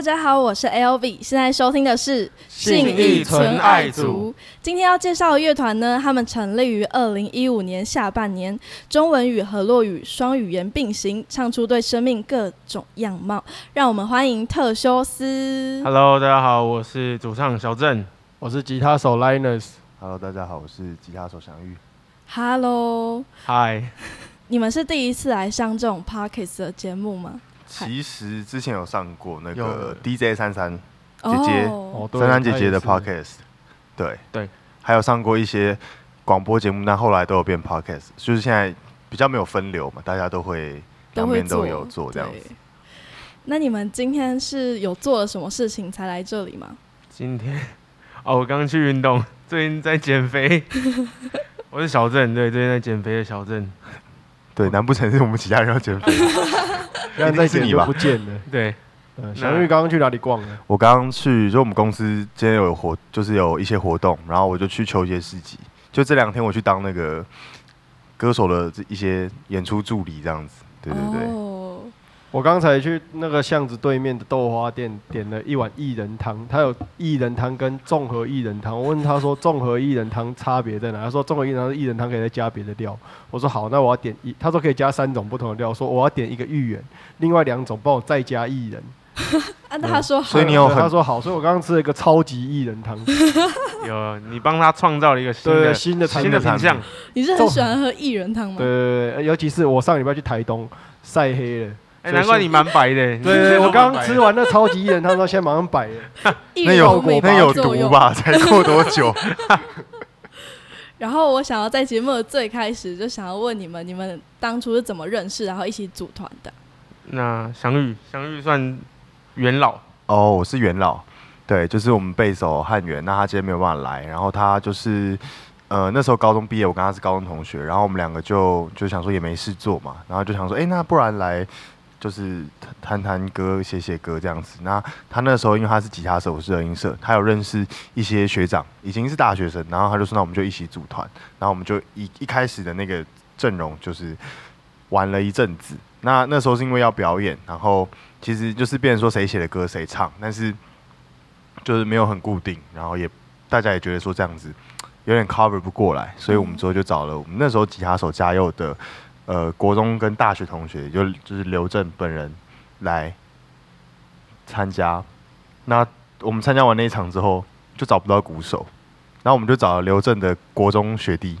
大家好，我是 LV，现在收听的是信义纯爱族。今天要介绍的乐团呢，他们成立于二零一五年下半年，中文语和洛语双语言并行，唱出对生命各种样貌。让我们欢迎特修斯。Hello，大家好，我是主唱小郑。我是吉他手 Linus，Hello，大家好，我是吉他手祥玉。Hello，嗨，你们是第一次来上这种 Podcast 的节目吗？其实之前有上过那有个 DJ 三三姐姐哦三三姐姐的 Podcast，对对，还有上过一些广播节目，但后来都有变 Podcast，就是现在比较没有分流嘛，大家都会都会两边都有做这样子。那你们今天是有做了什么事情才来这里吗？今天 哦，我刚去运动，最近在减肥。我是小郑，对，最近在减肥的小郑。对，难不成是我们其他人要减肥？现在在剪就是你吧不见了。对，嗯，小玉刚刚去哪里逛了？我刚刚去，就我们公司今天有活，就是有一些活动，然后我就去球鞋市集。就这两天我去当那个歌手的一些演出助理，这样子。对对对。哦，我刚才去那个巷子对面的豆花店点了一碗薏仁汤，他有薏仁汤跟综合薏仁汤。我问他说综合薏仁汤差别在哪？他说综合薏仁汤是薏仁汤可以再加别的料。我说好，那我要点一，他说可以加三种不同的料。我说我要点一个芋圆，另外两种帮我再加薏仁。啊，那他说好，所以你有他说好，所以我刚刚吃了一个超级薏仁汤，有你帮他创造了一个新对的新的新的品品相。你是很喜欢喝薏仁汤吗？对对对，尤其是我上礼拜去台东晒黑了。哎，难怪你蛮白的。对对，我刚刚吃完那超级艺人汤之后，现在马上摆了。那有那有。毒吧？才过多久？然后我想要在节目的最开始就想要问你们，你们当初是怎么认识，然后一起组团的？那祥宇，祥宇算元老。哦，我是元老，对，就是我们贝手汉元。那他今天没有办法来，然后他就是呃那时候高中毕业，我跟他是高中同学，然后我们两个就就想说也没事做嘛，然后就想说，哎、那不然来就是弹弹歌、写写歌这样子。那他那时候因为他是吉他手，我是热音社，他有认识一些学长，已经是大学生，然后他就说那我们就一起组团，然后我们就一一开始的那个阵容就是玩了一阵子。那那时候是因为要表演，然后其实就是变成说谁写的歌谁唱，但是就是没有很固定，然后也大家也觉得说这样子有点 cover 不过来，所以我们之后就找了我们那时候吉他手嘉佑的呃国中跟大学同学，就就是刘正本人来参加。那我们参加完那一场之后，就找不到鼓手，然后我们就找了刘正的国中学弟，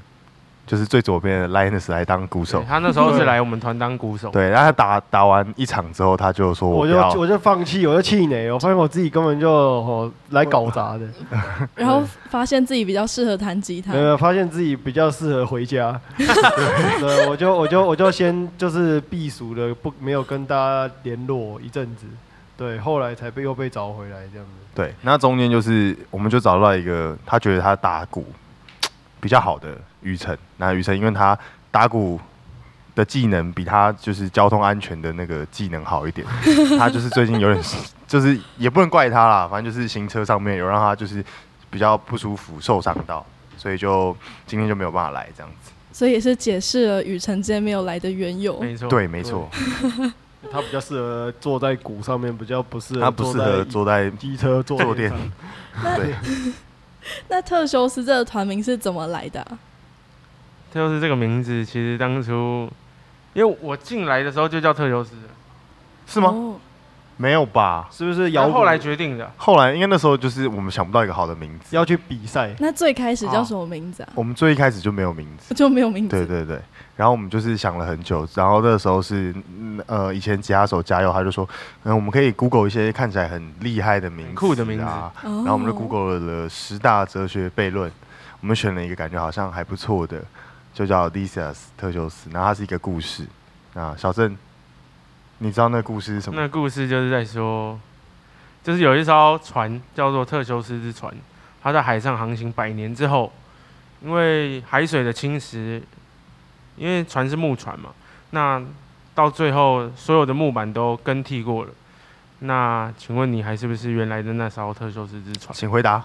就是最左边的 Linus 来当鼓手。他那时候是来我们团当鼓手。对，然后他打打完一场之后，他就说我就，我就放弃，我就气馁，我发现我自己根本就哦来搞砸的，然后发现自己比较适合弹吉他没。有发现自己比较适合回家，对，我就我就我就先就是避暑的，不没有跟大家联络一阵子，对，后来才被又被找回来这样子。对，那中间就是我们就找到一个他觉得他打鼓比较好的雨辰，那雨辰因为他打鼓的技能比他就是交通安全的那个技能好一点，他就是最近有点就是也不能怪他啦，反正就是行车上面有让他就是比较不舒服受伤到，所以就今天就没有办法来这样子。所以也是解释了雨辰今天没有来的缘由。没错。对，没错，他比较适合坐在鼓上面，比较不适合他不适合坐在机车坐坐垫上。对。那特修斯这个团名是怎么来的啊、特修斯这个名字，其实当初因为我进来的时候就叫特修斯，是吗？哦没有吧？是不是摇滚？然后后来决定的。后来应该那时候就是我们想不到一个好的名字，要去比赛，那最开始叫什么名字啊？我们最一开始就没有名字。就没有名字。对对对，然后我们就是想了很久，然后那时候是嗯呃以前吉他手加油，他就说，嗯，我们可以 Google 一些看起来很厉害的名字、很酷的名字然后我们就 Google 了十大哲学悖论，我们选了一个感觉好像还不错的，就叫 Lysias 特修斯，然后它是一个故事。啊，小郑，你知道那个故事是什么？那故事就是在说，就是有一艘船叫做特修斯之船，它在海上航行百年之后，因为海水的侵蚀，因为船是木船嘛，那到最后所有的木板都更替过了。那请问你还是不是原来的那艘特修斯之船？请回答。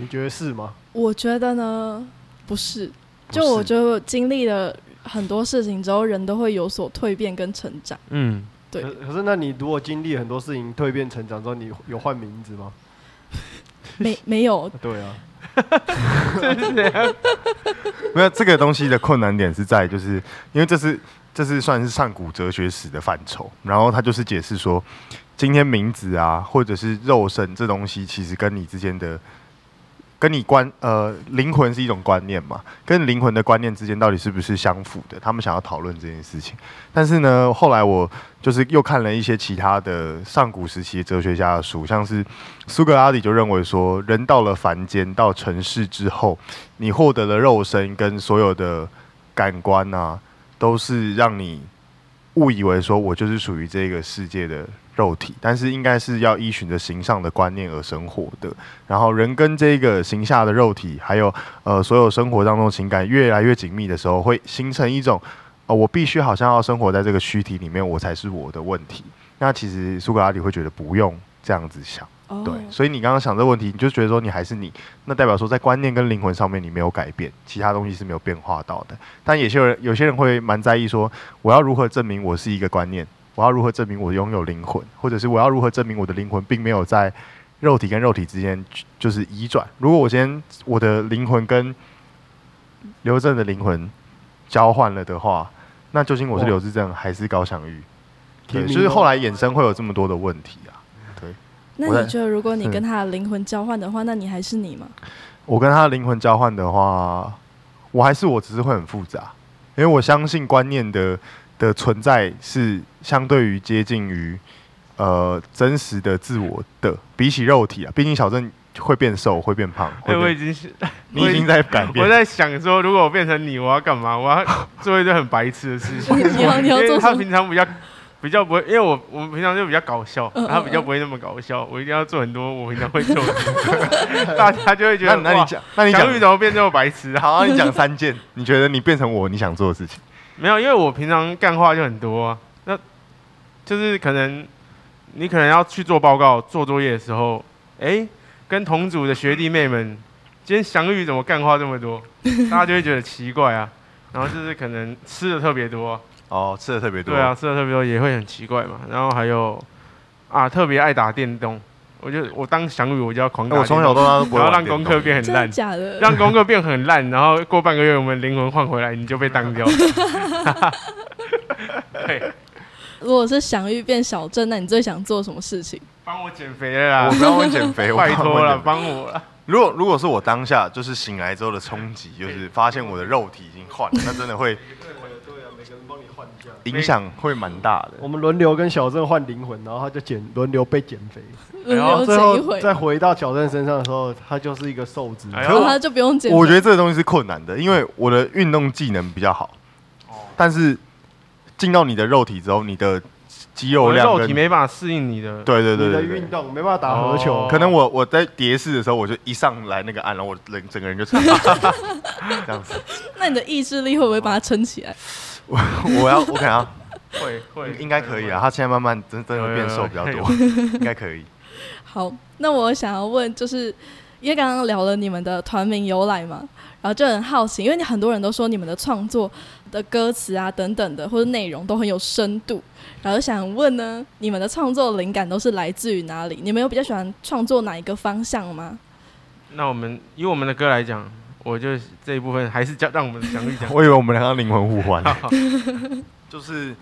你觉得是吗？我觉得呢，不是。不就我是觉得经历了很多事情之后，人都会有所蜕变跟成长。嗯，对可，可是那你如果经历很多事情蜕变成长之后，你有换名字吗？没没有，对啊，没有这个东西的困难点是在，就是因为这是这是算是上古哲学史的范畴，然后他就是解释说，今天名字啊，或者是肉身这东西，其实跟你之间的。跟你观呃灵魂是一种观念嘛，跟灵魂的观念之间到底是不是相符的？他们想要讨论这件事情，但是呢，后来我就是又看了一些其他的上古时期哲学家的书，像是苏格拉底就认为说，人到了凡间到尘世之后，你获得了肉身跟所有的感官啊，都是让你误以为说我就是属于这个世界的肉体，但是应该是要依循着形上的观念而生活的。然后人跟这个形下的肉体，还有呃所有生活当中情感越来越紧密的时候，会形成一种呃我必须好像要生活在这个躯体里面，我才是我的问题。那其实苏格拉底会觉得不用这样子想。哦对，所以你刚刚想这个问题，你就觉得说你还是你，那代表说在观念跟灵魂上面你没有改变，其他东西是没有变化到的。但有些人有些人会蛮在意说，我要如何证明我是一个观念？我要如何证明我拥有灵魂？或者是我要如何证明我的灵魂并没有在肉体跟肉体之间就是移转？如果我今天我的灵魂跟刘正的灵魂交换了的话，那究竟我是刘志正还是高翔玉？对，就是后来衍生会有这么多的问题啊。对那你觉得，如果你跟他的灵魂交换的话，那你还是你吗？我跟他的灵魂交换的话，我还是我，只是会很复杂，因为我相信观念的的存在是相对于接近于呃真实的自我的，比起肉体啊，毕竟小郑会变瘦，会变胖，哎、会变我已经是，你已经在改变我。在想说，如果我变成你，我要干嘛？我要做一堆很白痴的事情。你要你要因为他做什么？平常比较比较不会，因为我我们平常就比较搞笑，嗯嗯他比较不会那么搞笑。我一定要做很多我平常会做的事，大家就会觉得哇那那你讲，那你小玉，怎么变这么白痴啊？好啊，你讲三件，你觉得你变成我，你想做的事情？没有，因为我平常干话就很多、啊，那就是可能你可能要去做报告、做作业的时候，哎、跟同组的学弟妹们，今天祥宇怎么干话这么多？大家就会觉得奇怪啊。然后就是可能吃的特别多啊、哦，吃的特别多。对啊，，吃的特别多也会很奇怪嘛。然后还有啊，特别爱打电动，我就我当翔宇我就要狂打我从小到大都不会然后玩电动让功课变很烂，假的？让功课变很烂，然后过半个月我们灵魂换回来，你就被当掉。对，如果是祥宇变小镇，那你最想做什么事情？帮我减肥了啦我！不要问减肥，我拜托了，帮我了。如果如果是我当下就是醒来之后的冲击，就是发现我的肉体已经换了，那真的会个人帮你换一下。影响会蛮大的。我们轮流跟小郑换灵魂，然后他就减轮流被减肥，轮然后流最后减一回，再回到小郑身上的时候，他就是一个瘦子。然后他就不用减肥。我觉得这个东西是困难的，因为我的运动技能比较好，但是进到你的肉体之后，你的肌肉量跟肉体没办法适应你的。对对对你的运动没办法打合球哦，可能我我在蝶式的时候，我就一上来那个岸，然后我人整个人就 这样子。那你的意志力会不会把它撑起来？我 我要我可能要会会应该可以啊，他现在慢慢真真的变瘦比较多，应该可以。好，那我想要问，就是因为刚刚聊了你们的团名由来嘛，然后就很好奇，因为你很多人都说你们的创作的歌词啊等等的或者内容都很有深度，然后想问呢，你们的创作灵感都是来自于哪里？你们有比较喜欢创作哪一个方向吗？那我们以我们的歌来讲，我就这一部分还是叫让我们的祥玉讲。我以为我们两个灵魂互换，就是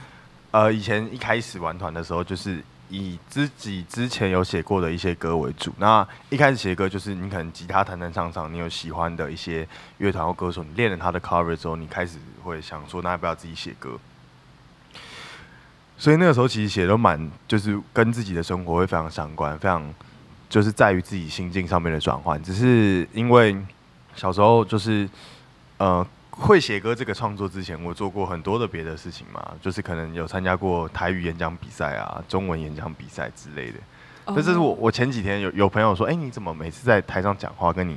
呃，以前一开始玩团的时候，就是以自己之前有写过的一些歌为主。那一开始写歌，就是你可能吉他弹弹唱唱，你有喜欢的一些乐团或歌手，你练了他的 cover 之后，你开始会想说，那要不要自己写歌？所以那个时候其实写都蛮，就是跟自己的生活会非常相关，非常就是在于自己心境上面的转换。只是因为小时候就是呃会写歌这个创作之前，我做过很多的别的事情嘛，就是可能有参加过台语演讲比赛啊、中文演讲比赛之类的。那这是我我前几天有有朋友说，哎、你怎么每次在台上讲话跟你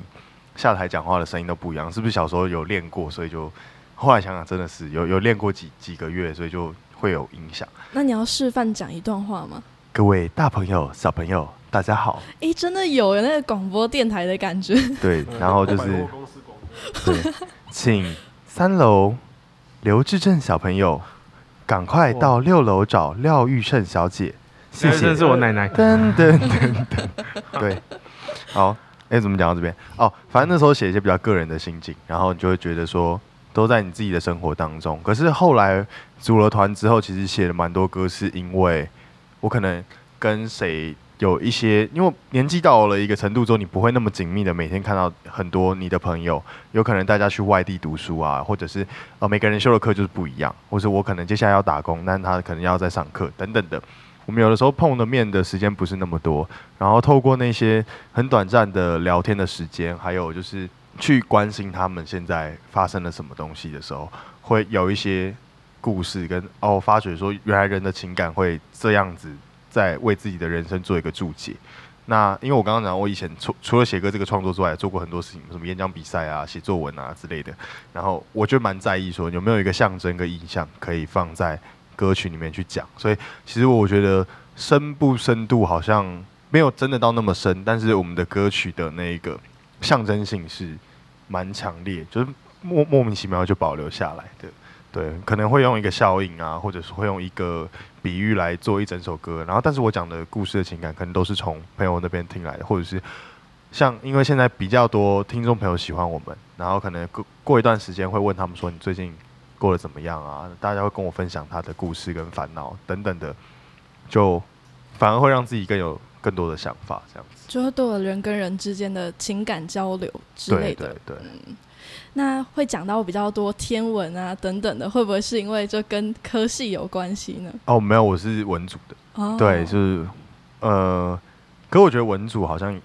下台讲话的声音都不一样？是不是小时候有练过，所以就后来想想真的是有有练过几几个月，所以就会有影响。那你要示范讲一段话吗？各位大朋友、小朋友，大家好。哎，真的有有那个广播电台的感觉。对，然后就是百货公司广播对，请三楼刘志正小朋友赶快到六楼找廖玉胜小姐，谢谢这。是我奶奶。噔噔噔噔，对，好，哎、怎么讲到这边？哦，反正那时候写一些比较个人的心境，然后你就会觉得说，都在你自己的生活当中。可是后来组了团之后，其实写了蛮多歌，是因为我可能跟谁有一些，因为年纪到了一个程度之后，你不会那么紧密的每天看到很多你的朋友，有可能大家去外地读书啊，或者是呃每个人修的课就是不一样，或者我可能接下来要打工，但他可能要在上课等等的。我们有的时候碰的面的时间不是那么多，然后透过那些很短暂的聊天的时间，还有就是去关心他们现在发生了什么东西的时候，会有一些故事跟哦，发觉说原来人的情感会这样子，在为自己的人生做一个注解。那因为我刚刚讲，我以前除除了写歌这个创作之外，做过很多事情，什么演讲比赛啊、写作文啊之类的。然后我就蛮在意说有没有一个象征跟意象可以放在歌曲里面去讲。所以其实我觉得深不深度好像没有真的到那么深，但是我们的歌曲的那个象征性是蛮强烈，就是莫莫名其妙就保留下来的。对，可能会用一个效应啊，或者是会用一个比喻来做一整首歌。然后，但是我讲的故事的情感，可能都是从朋友那边听来的，或者是像因为现在比较多听众朋友喜欢我们，然后可能过过一段时间会问他们说你最近过得怎么样啊？大家会跟我分享他的故事跟烦恼等等的，就反而会让自己更有更多的想法，这样子。就会对人跟人之间的情感交流之类的。对对对。那会讲到比较多天文啊等等的，会不会是因为就跟科系有关系呢？哦，没有，我是文组的。哦，对，就是呃，可我觉得文组好像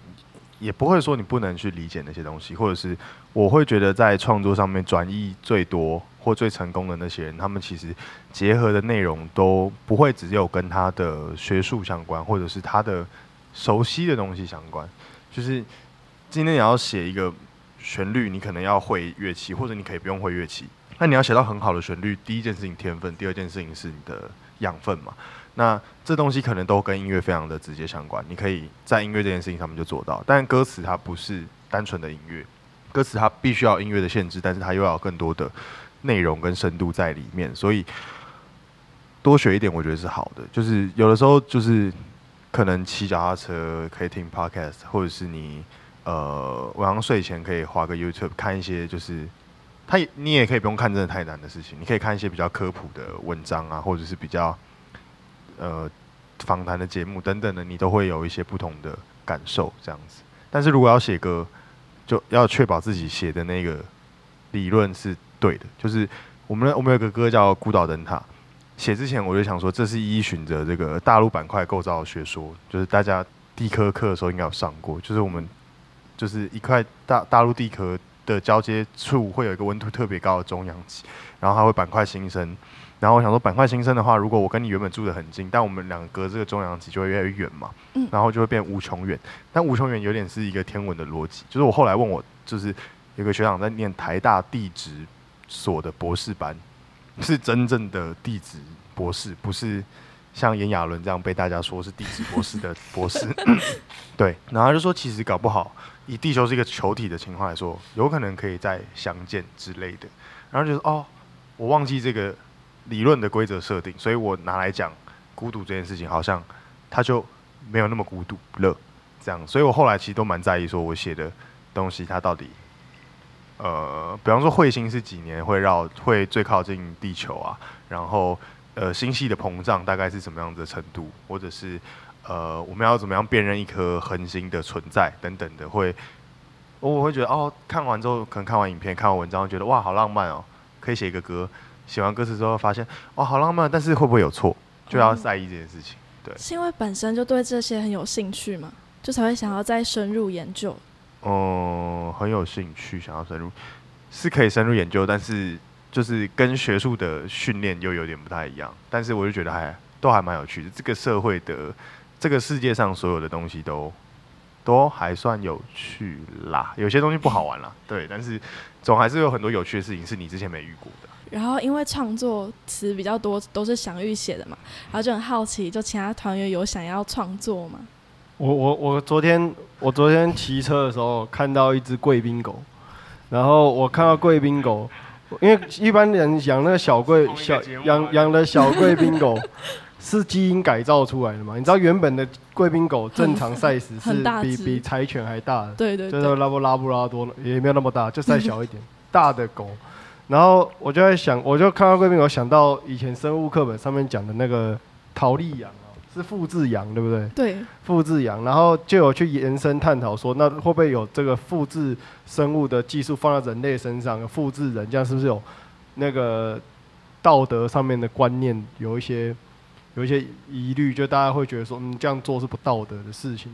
也不会说你不能去理解那些东西，或者是我会觉得在创作上面转译最多或最成功的那些人，他们其实结合的内容都不会只有跟他的学术相关，或者是他的熟悉的东西相关。就是今天你要写一个旋律，你可能要会乐器，或者你可以不用会乐器。那你要写到很好的旋律，第一件事情天分，第二件事情是你的养分嘛。那这东西可能都跟音乐非常的直接相关，你可以在音乐这件事情上面就做到。但歌词它不是单纯的音乐，歌词它必须要音乐的限制，但是它又要更多的内容跟深度在里面，所以多学一点我觉得是好的。就是有的时候就是可能骑脚踏车可以听 podcast，或者是你呃晚上睡前可以划个 YouTube 看一些就是。他也你也可以不用看真的太难的事情，你可以看一些比较科普的文章啊，或者是比较呃访谈的节目等等的，你都会有一些不同的感受这样子。但是如果要写歌，就要确保自己写的那个理论是对的。就是我们我们有个歌叫《孤岛灯塔》，写之前我就想说，这是依循着这个大陆板块构造学说，就是大家地科课的时候应该有上过，就是我们就是一块大大陆地壳。的交接处会有一个温度特别高的中央极，然后它会板块新生。然后我想说，板块新生的话，如果我跟你原本住的很近，但我们两个隔这个中央极就会越来越远嘛，嗯然后就会变无穷远。但无穷远有点是一个天文的逻辑，就是我后来问我，就是有个学长在念台大地质所的博士班，是真正的地质博士，不是像炎亚纶这样被大家说是地质博士的博士。对，然后他就说，其实搞不好。以地球是一个球体的情况来说，有可能可以再相见之类的。然后就是哦，我忘记这个理论的规则设定，所以我拿来讲孤独这件事情，好像它就没有那么孤独了。这样，所以我后来其实都蛮在意，说我写的东西它到底，呃，比方说彗星是几年会绕会最靠近地球啊，然后呃星系的膨胀大概是什么样子的程度，或者是。呃，我们要怎么样辨认一颗恒星的存在等等的，会我会觉得哦，看完之后可能看完影片、看完文章，觉得哇，好浪漫哦，可以写一个歌。写完歌词之后，发现哇，好浪漫，但是会不会有错，就要在意这件事情。对，是因为本身就对这些很有兴趣嘛，就才会想要再深入研究。嗯，很有兴趣，想要深入，是可以深入研究，但是就是跟学术的训练又有点不太一样。但是我就觉得还都还蛮有趣的，这个社会的。这个世界上所有的东西都都还算有趣啦，有些东西不好玩啦，对，但是总还是有很多有趣的事情是你之前没遇过的。然后因为创作词比较多，都是祥玉写的嘛，然后就很好奇，就其他团员有想要创作吗？我我我昨天我昨天骑车的时候看到一只贵宾狗，然后我看到贵宾狗，因为一般人养那个小贵小养养的小贵宾狗 是基因改造出来的嘛？你知道原本的贵宾狗正常 size 是 比比柴犬还大的，对对对就是拉布拉布拉多也没有那么大，就再小一点大的狗。然后我就在想，我就看到贵宾狗，想到以前生物课本上面讲的那个陶丽羊啊，是复制羊对不对？对，复制羊，然后就有去延伸探讨说，那会不会有这个复制生物的技术放在人类身上，复制人，这样是不是有那个道德上面的观念有一些有一些疑虑？就大家会觉得说，嗯，这样做是不道德的事情。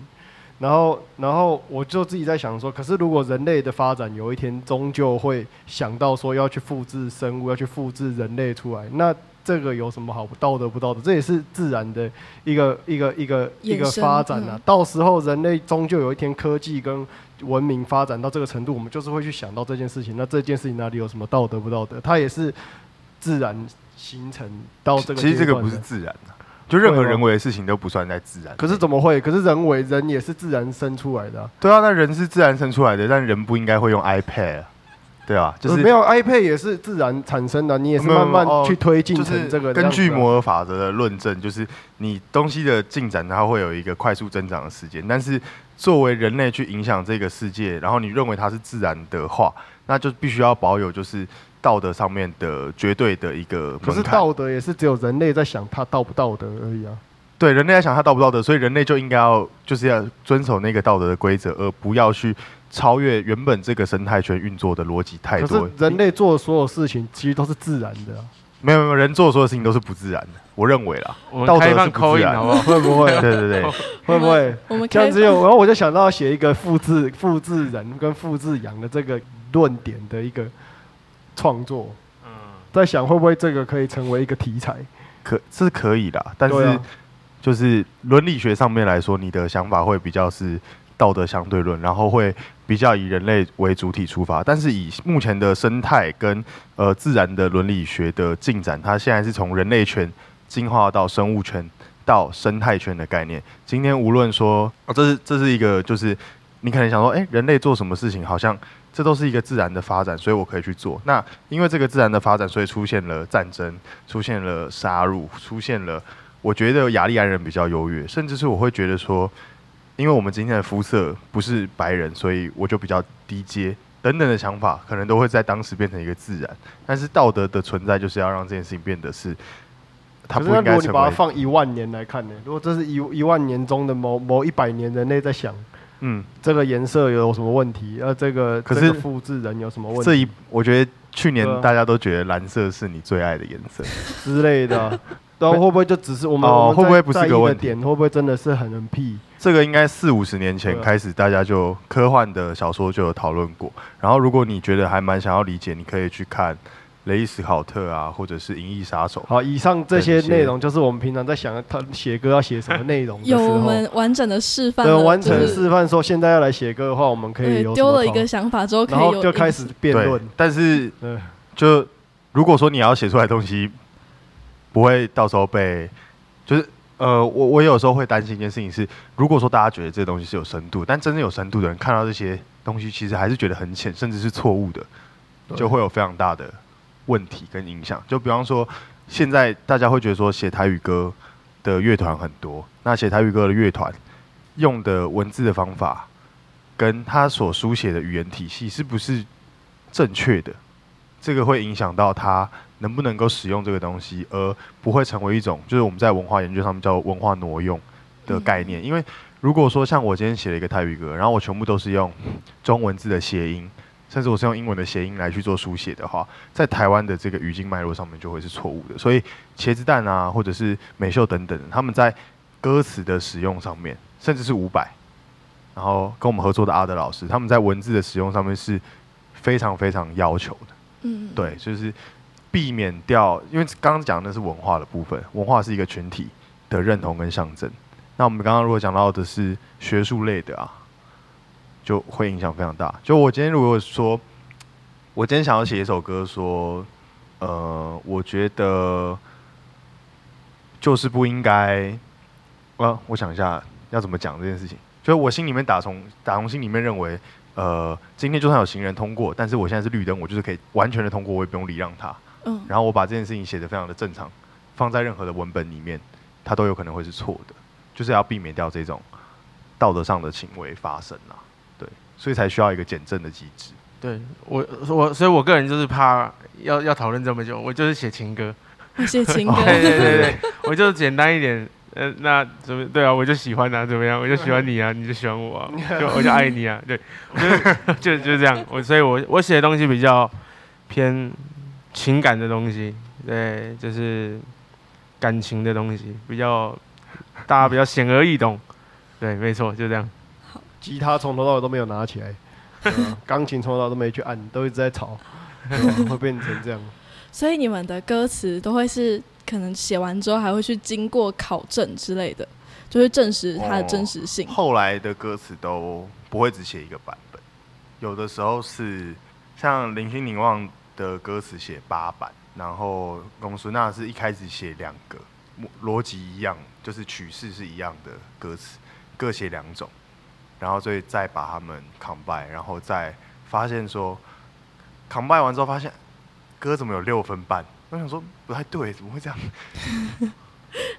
然后，然后我就自己在想说，可是如果人类的发展有一天终究会想到说要去复制生物，要去复制人类出来，那这个有什么好不道德不道德？这也是自然的一个一个一个一个发展啊。嗯到时候人类终究有一天科技跟文明发展到这个程度，我们就是会去想到这件事情。那这件事情哪里有什么道德不道德？它也是自然形成到这个其实这个不是自然的，就任何人为的事情都不算在自然。可是怎么会？可是人为人也是自然生出来的、啊，对啊，那人是自然生出来的，但人不应该会用 iPad，啊对啊？就是没有 iPad 也是自然产生的，你也是慢慢哦去推进就是成这个、根据摩尔法则的论证，就是你东西的进展，它会有一个快速增长的时间。但是作为人类去影响这个世界，然后你认为它是自然的话，那就必须要保有就是道德上面的绝对的一个可是门槛。道德也是只有人类在想它道不道德而已啊。对人类在想它道不道德，所以人类就应该要就是要遵守那个道德的规则，而不要去超越原本这个生态圈运作的逻辑太可多。是人类做的所有事情其实都是自然的、啊，没有没有人做的所有事情都是不自然的，我认为啦。道德是不自然口音好不好？会不会？对 对对，会不会？我们这样开子有，然后我就想到写一个复制复制人跟复制羊的这个论点的一个创作，嗯，在想会不会这个可以成为一个题材？可这是可以啦，但是啊就是伦理学上面来说，你的想法会比较是道德相对论，然后会比较以人类为主体出发。但是以目前的生态跟呃自然的伦理学的进展，它现在是从人类圈进化到生物圈到生态圈的概念。今天无论说，哦，这是这是一个就是你可能想说，哎、人类做什么事情好像。这都是一个自然的发展，所以我可以去做。那因为这个自然的发展，所以出现了战争，出现了杀戮，出现了我觉得雅利安人比较优越，甚至是我会觉得说，因为我们今天的肤色不是白人，所以我就比较低阶等等的想法，可能都会在当时变成一个自然。但是道德的存在就是要让这件事情变得是，他不是那如果你把它放一万年来看呢？如果这是一一万年中的某某一百年，人类在想嗯，这个颜色有什么问题，呃，这个可是这个复制人有什么问题这一我觉得去年大家都觉得蓝色是你最爱的颜色，之类的啊，然后会不会就只是我们哦会不会不是在在意的个问题点？会不会真的是很很屁？这个应该四五十年前开始，大家就科幻的小说就有讨论过。然后，如果你觉得还蛮想要理解，你可以去看《雷伊斯考特》啊，或者是《银翼杀手》。好，以上这些内容就是我们平常在想他写歌要写什么内容有，我们完整的示范对，完成就是示范说现在要来写歌的话，我们可以丢了一个想法之后，可然后就开始辩论，，但是对，就如果说你要写出来的东西，不会到时候被，就是呃，我我有时候会担心一件事情是，如果说大家觉得这个东西是有深度，但真正有深度的人看到这些东西，其实还是觉得很浅，甚至是错误的，就会有非常大的问题跟影响。就比方说，现在大家会觉得说写台语歌的乐团很多，那写台语歌的乐团用的文字的方法，跟他所书写的语言体系是不是正确的？这个会影响到他能不能够使用这个东西，而不会成为一种就是我们在文化研究上面叫文化挪用的概念。因为如果说像我今天写了一个台语歌，然后我全部都是用中文字的谐音，甚至我是用英文的谐音来去做书写的话，在台湾的这个语境脉络上面就会是错误的。所以茄子蛋啊，或者是美秀等等，他们在歌词的使用上面，甚至是五百，然后跟我们合作的阿德老师，他们在文字的使用上面是非常非常要求的。嗯，对，就是避免掉，因为刚刚讲的是文化的部分，文化是一个群体的认同跟象征。那我们刚刚如果讲到的是学术类的啊，就会影响非常大。就我今天如果说，我今天想要写一首歌，说，呃，我觉得就是不应该，呃，我想一下要怎么讲这件事情。就是我心里面打从打从心里面认为呃，今天就算有行人通过，但是我现在是绿灯，我就是可以完全的通过，我也不用礼让他。嗯，然后我把这件事情写得非常的正常，放在任何的文本里面，它都有可能会是错的，就是要避免掉这种道德上的行为发生啊。对，所以才需要一个减震的机制。对我我，所以我个人就是怕要要讨论这么久，我就是写情歌。我写情歌，对对对对，我就简单一点。呃，那怎么对啊？我就喜欢啊，怎么样？我就喜欢你啊，你就喜欢我啊，就我就爱你啊，对，就就就这样。我所以，我我写的东西比较偏情感的东西，对，就是感情的东西，比较大家比较显而易懂。对，没错，就这样。吉他从头到尾都没有拿起来，钢琴从头到尾都没去按，都一直在吵，会变成这样。所以你们的歌词都会是可能写完之后还会去经过考证之类的，就会证实它的真实性。后来的歌词都不会只写一个版本，有的时候是像林心凝望的歌词写八版，然后龚苏娜是一开始写两个，逻辑一样，就是曲式是一样的歌词，各写两种，然后所以再把他们 combine，然后再发现说 combine 完之后发现歌怎么有六分半，我想说不太对，怎么会这样？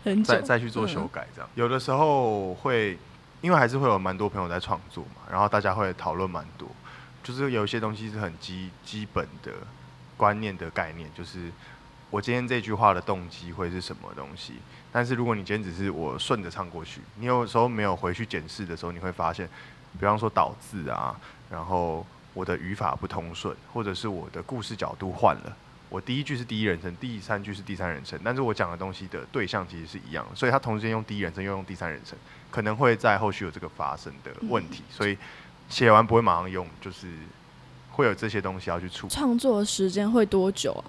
很再再去做修改，这样、有的时候会，因为还是会有蛮多朋友在创作嘛，然后大家会讨论蛮多，就是有一些东西是很基基本的观念的概念，就是我今天这句话的动机会是什么东西。但是如果你今天只是我顺着唱过去，你有时候没有回去检视的时候，你会发现，比方说倒字啊，然后我的语法不通顺，或者是我的故事角度换了。我第一句是第一人称，第三句是第三人称，但是我讲的东西的对象其实是一样的，所以他同时间用第一人称又用第三人称，可能会在后续有这个发生的问题，所以写完不会马上用，就是会有这些东西要去处理。创作时间会多久啊？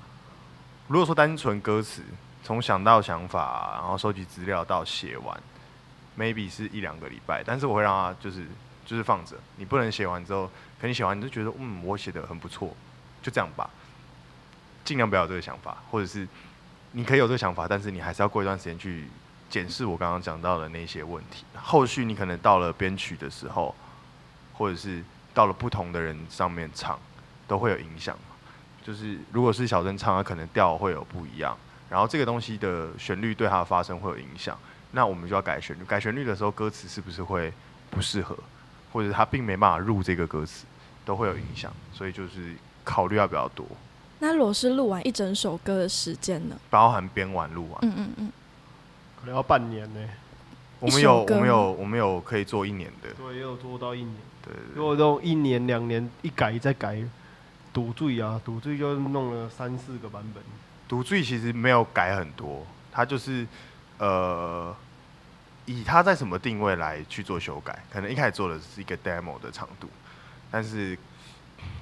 如果说单纯歌词，从想到想法，然后收集资料到写完，maybe 是一两个礼拜，但是我会让他就是就是放着，你不能写完之后，可能写完你就觉得嗯我写的很不错，就这样吧。尽量不要有这个想法，或者是你可以有这个想法，但是你还是要过一段时间去检视我刚刚讲到的那些问题。后续你可能到了编曲的时候，或者是到了不同的人上面唱，都会有影响。就是如果是小声唱，它可能调会有不一样，然后这个东西的旋律对它的发声会有影响，那我们就要改旋律。改旋律的时候，歌词是不是会不适合，或者它并没办法入这个歌词，都会有影响。所以就是考虑要比较多。那如果是录完一整首歌的时间呢？包含编完录完，嗯嗯嗯，可能要半年呢。我们有我们有我们有可以做一年的，对，也有做到一年。对对如果都一年两年一改再改，赌醉啊，赌醉就弄了三四个版本。独醉其实没有改很多，它就是呃以它在什么定位来去做修改，可能一开始做的是一个 demo 的长度，但是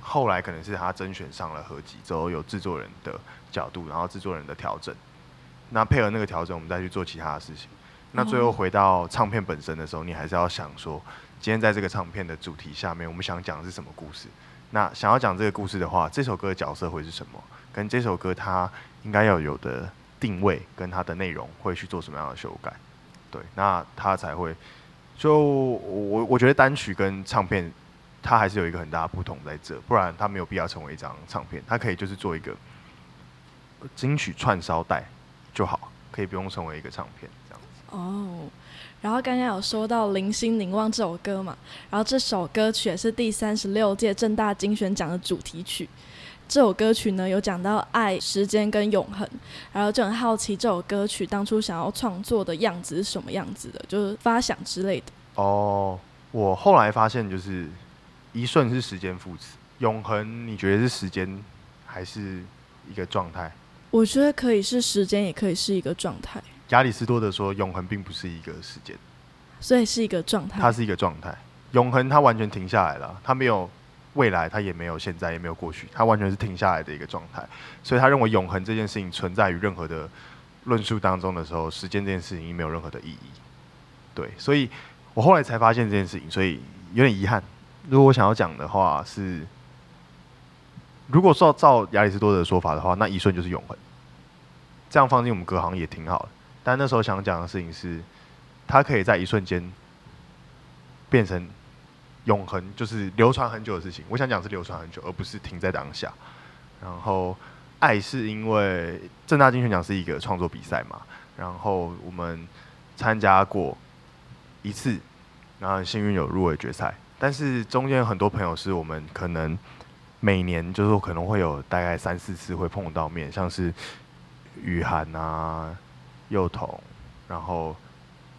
后来可能是他甄选上了合集之后，有制作人的角度，然后制作人的调整，那配合那个调整，我们再去做其他的事情。那最后回到唱片本身的时候，你还是要想说，今天在这个唱片的主题下面，我们想讲的是什么故事？那想要讲这个故事的话，这首歌的角色会是什么？跟这首歌它应该要有的定位跟它的内容会去做什么样的修改？对，那它才会就我我觉得单曲跟唱片它还是有一个很大的不同在这，不然它没有必要成为一张唱片，它可以就是做一个金曲串烧带就好，可以不用成为一个唱片这样子。哦。然后刚刚有说到《零星凝望》这首歌嘛，然后这首歌曲也是第三十六届正大金选奖的主题曲。这首歌曲呢有讲到爱、时间跟永恒，然后就很好奇这首歌曲当初想要创作的样子是什么样子的，就是发想之类的。哦，我后来发现就是一瞬是时间副词，永恒你觉得是时间还是一个状态？我觉得可以是时间，也可以是一个状态，亚里士多德说，永恒并不是一个时间，所以是一个状态。它是一个状态。永恒它完全停下来了，它没有未来，它也没有现在，也没有过去，它完全是停下来的一个状态。所以他认为永恒这件事情存在于任何的论述当中的时候，时间这件事情已经没有任何的意义。对，所以我后来才发现这件事情，所以有点遗憾。如果我想要讲的话是，如果照照亚里士多德的说法的话，那一瞬就是永恒。这样放进我们隔行也挺好的。但那时候想讲的事情是，它可以在一瞬间变成永恒，就是流传很久的事情。我想讲是流传很久，而不是停在当下。然后爱是因为正大金选奖是一个创作比赛嘛，然后我们参加过一次，然后幸运有入围决赛，但是中间有很多朋友是我们可能每年就是说可能会有大概三四次会碰到面，像是雨涵啊、幼童，然后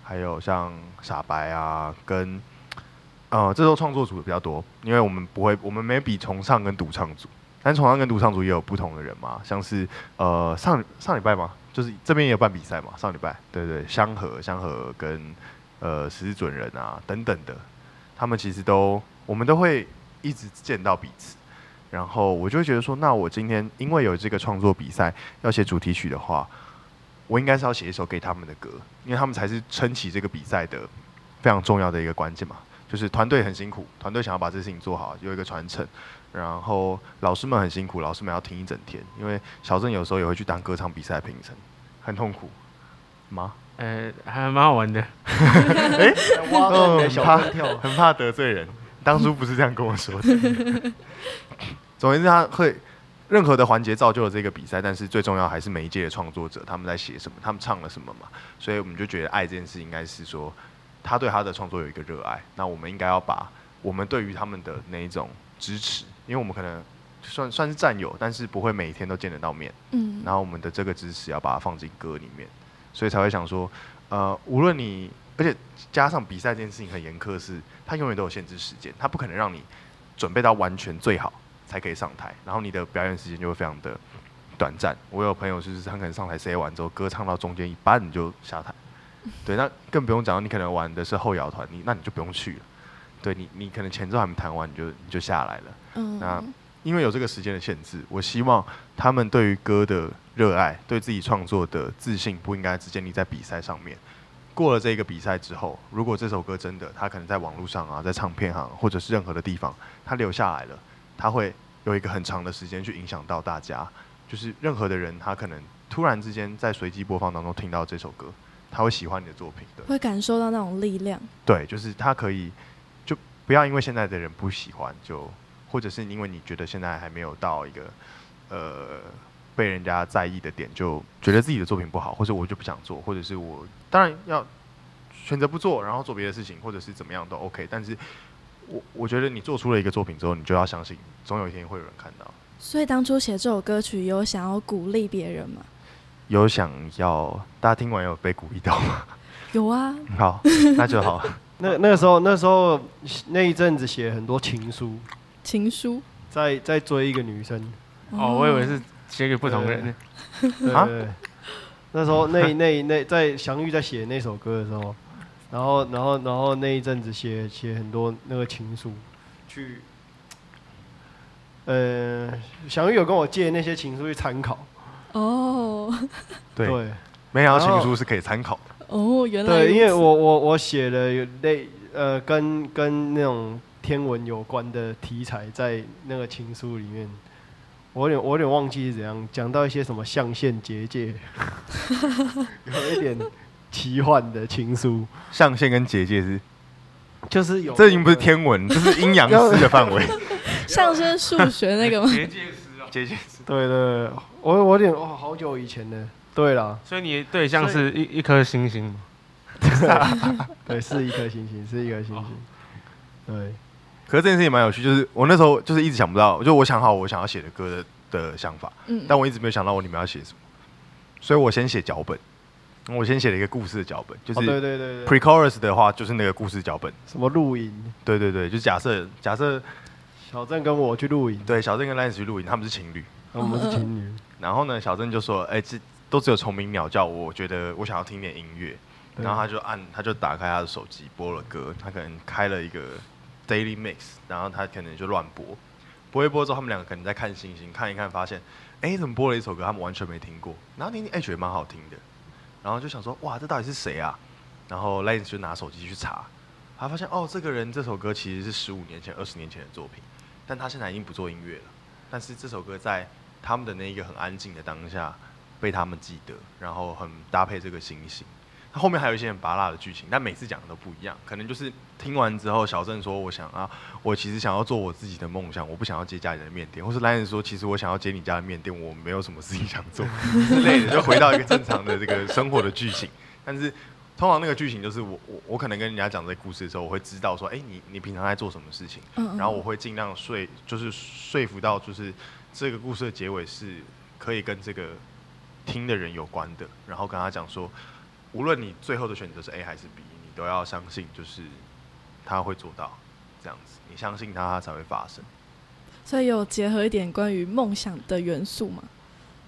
还有像傻白啊，跟呃这周创作组的比较多，因为我们不会，我们没比重唱跟独唱组，但重唱跟独唱组也有不同的人嘛，像是呃上上礼拜嘛，就是这边也有办比赛嘛，上礼拜对对香河香河跟呃十字准人啊等等的，他们其实都我们都会一直见到彼此。然后我就会觉得说，那我今天因为有这个创作比赛要写主题曲的话，我应该是要写一首给他们的歌，因为他们才是撑起这个比赛的非常重要的一个关键嘛。就是团队很辛苦，团队想要把这事情做好，有一个传承。然后老师们很辛苦，老师们要听一整天，因为小郑有时候也会去当歌唱比赛评审，很痛苦吗？呃，还蛮好玩的。哎，挖洞给小怕跳，很怕得罪人。当初不是这样跟我说的。总之，他会任何的环节造就了这个比赛，但是最重要还是每一届的创作者他们在写什么，他们唱了什么嘛。所以我们就觉得爱这件事应该是说，他对他的创作有一个热爱，那我们应该要把我们对于他们的那一种支持，因为我们可能算算是战友，但是不会每一天都见得到面。嗯，然后我们的这个支持要把它放进歌里面，所以才会想说，呃，无论你，而且加上比赛这件事情很严苛，是它永远都有限制时间，它不可能让你准备到完全最好才可以上台，然后你的表演时间就会非常的短暂。我有朋友就是他可能上台 say 完之后，歌唱到中间一半你就下台，对，那更不用讲，你可能玩的是后摇团，你那你就不用去了，对你，你可能前奏还没弹完，你就你就下来了。嗯那嗯，因为有这个时间的限制，我希望他们对于歌的热爱，对自己创作的自信，不应该只建立在比赛上面。过了这个比赛之后，如果这首歌真的，他可能在网络上啊，在唱片行或者是任何的地方，他留下来了，他会有一个很长的时间去影响到大家。就是任何的人，他可能突然之间在随机播放当中听到这首歌，他会喜欢你的作品的。会感受到那种力量。对，就是他可以，就不要因为现在的人不喜欢，就或者是因为你觉得现在还没有到一个呃被人家在意的点，就觉得自己的作品不好，或者我就不想做，或者是我当然要选择不做，然后做别的事情，或者是怎么样都 OK。但是我我觉得你做出了一个作品之后，你就要相信，总有一天会有人看到。所以当初写这首歌曲，有想要鼓励别人吗？有想要大家听完有被鼓励到吗？有啊，好，那就好。那那个时候那时候那一阵子写很多情书，情书。在在追一个女生，哦，我以为是写给不同人。啊对对对那时候那那那在祥玉在写那首歌的时候，然后然后然后那一阵子写写很多那个情书，去，呃，小玉有跟我借那些情书去参考，哦。对，对。没想到情书是可以参考的。哦，原来对，因为我我我写了有类呃跟跟那种天文有关的题材在那个情书里面。我有点我有点忘记是怎样讲到一些什么象限结界，有一点奇幻的情书，象限跟结界是？就是有这已经不是天文，这是阴阳师的范围。上升数学那个吗？结界师啊。结界师。对对，我我有点哦，好久以前的，对啦，所以你的对象是一一颗星星吗？对，是一颗星星，是一颗星星，对，可是这件事情蛮有趣，就是我那时候就是一直想不到，就我想好我想要写的歌的的想法，嗯，但我一直没有想到我里面要写什么，所以我先写脚本，我先写了一个故事的脚本，就哦对是对对对，pre-chorus 的话就是那个故事脚本，什么露营，对对对，就假设假设小郑跟我去露营，对小郑跟 Lance 去露营，他们是情侣，我们是情侣，然后呢小郑就说，哎、这都只有虫鸣鸟叫，我觉得我想要听点音乐，然后他就按，他就打开他的手机播了歌，他可能开了一个 daily mix，然后他可能就乱播，播一播之后，他们两个可能在看星星，看一看发现，哎，怎么播了一首歌他们完全没听过，然后听听，哎，觉得蛮好听的，然后就想说，哇，这到底是谁啊？然后赖子就拿手机去查，他发现哦，这个人这首歌其实是十五年前、二十年前的作品，但他现在已经不做音乐了，但是这首歌在他们的那一个很安静的当下被他们记得，然后很搭配这个星星。它后面还有一些很拔辣的剧情，但每次讲的都不一样。可能就是听完之后，小郑说：“我想啊，我其实想要做我自己的梦想，我不想要接家里的面店。”或是莱恩说：“其实我想要接你家的面店，我没有什么事情想做之类的，就回到一个正常的这个生活的剧情。但是通常那个剧情就是我我我可能跟人家讲这个故事的时候，我会知道说：“哎、你你平常在做什么事情？”嗯，然后我会尽量说，就是说服到，就是这个故事的结尾是可以跟这个听的人有关的，然后跟他讲说，无论你最后的选择是 A 还是 B，你都要相信，就是他会做到这样子，你相信他，他才会发生。所以有结合一点关于梦想的元素吗？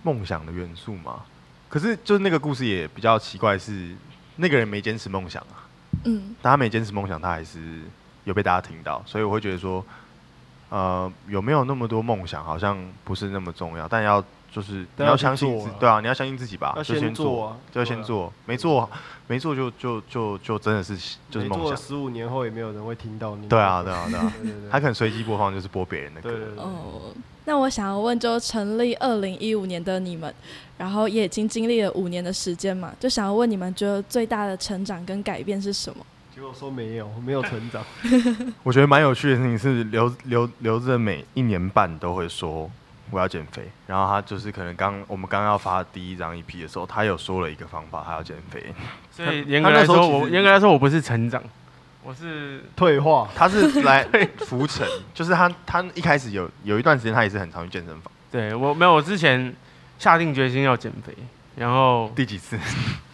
梦想的元素吗，可是就是那个故事也比较奇怪是，那个人没坚持梦想啊，嗯，但他没坚持梦想，他还是有被大家听到，所以我会觉得说，呃，有没有那么多梦想，好像不是那么重要，但要就是你要相信自对啊，你要相信自己吧，要就先先做啊就要先做，没做没做就就就就真的是就是做梦想，十五年后也没有人会听到你。对啊对啊对啊，对对对，他可能随机播放就是播别人的歌，哦，那我想要问，就成立二零一五年的你们，然后也已经经历了五年的时间嘛，就想要问你们，觉得最大的成长跟改变是什么？结果说没有，没有成长。我觉得蛮有趣的事情是刘刘刘志每一年半都会说我要减肥，然后他就是可能刚我们刚要发第一张 EP 的时候，他有说了一个方法，他要减肥，所以严格来说，我严格来说我不是成长，我是退化，他是来 浮沉，就是他他一开始有有一段时间他也是很常去健身房，对我没有，我之前下定决心要减肥，然后第几次？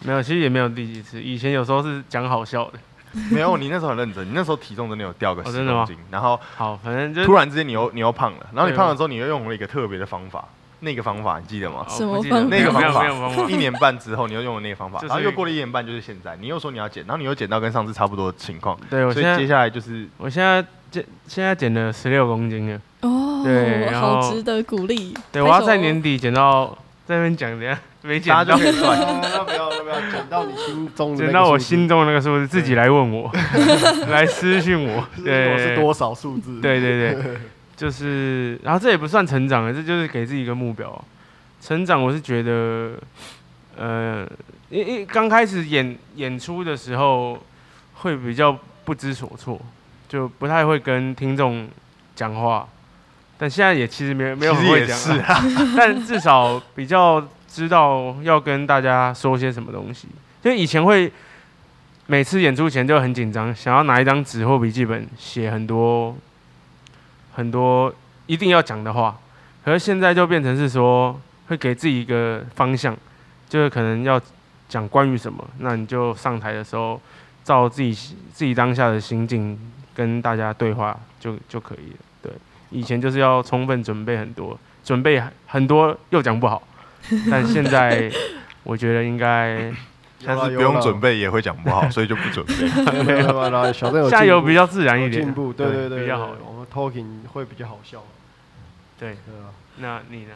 没有，其实也没有第几次，以前有时候是讲好笑的。没有，你那时候很认真，你那时候体重真的有掉个十公斤，然后好，反正就突然之间你又你又胖了，然后你胖了之后你又用了一个特别的方法，那个方法你记得吗？什么方法？那个方法方法一年半之后，你又用了那个方法，就 是然后又过了一年半，就是现在，你又说你要减，然后你又减到跟上次差不多的情况，对我现在所以接下来就是我现在减现在减了十六公斤了，哦对，好值得鼓励。对我要在年底减到在那边讲，等一下没剪到大家就，可以算。要不要要不要剪到你心中的那个减到我数字心中的那个数字，自己来问我，来私信我，对，我是多少数字？对对对，就是，然后这也不算成长，这就是给自己一个目标。成长，我是觉得，呃，因因刚开始演演出的时候，会比较不知所措，就不太会跟听众讲话。但现在也其实没有没有很会讲 但至少比较知道要跟大家说些什么东西。就以前会每次演出前就很紧张，想要拿一张纸或笔记本写很多很多一定要讲的话，可是现在就变成是说会给自己一个方向，就是可能要讲关于什么，那你就上台的时候照自己自己当下的心境跟大家对话就就可以了。对，以前就是要充分准备很多，准备很多又讲不好，但现在我觉得应该 但是不用准备也会讲不好，所以就不准备。下游比较自然一点进，步，对对对，比较好。我们 talking 会比较好笑，对，对啊。那你呢？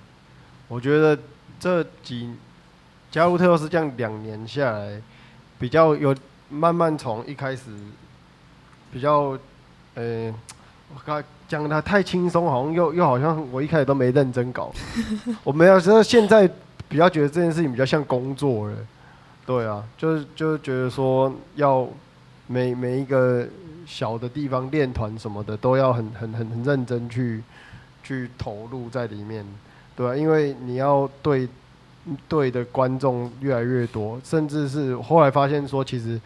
我觉得这几加入特优斯这样两年下来，比较有慢慢从一开始比较，呃，我刚才讲的太轻松，好像又又好像我一开始都没认真搞。我没有，就是现在比较觉得这件事情比较像工作了。对啊，就是就是觉得说要每每一个小的地方练团什么的都要很很很很认真去去投入在里面。对啊，因为你要对对的观众越来越多，甚至是后来发现说，其实，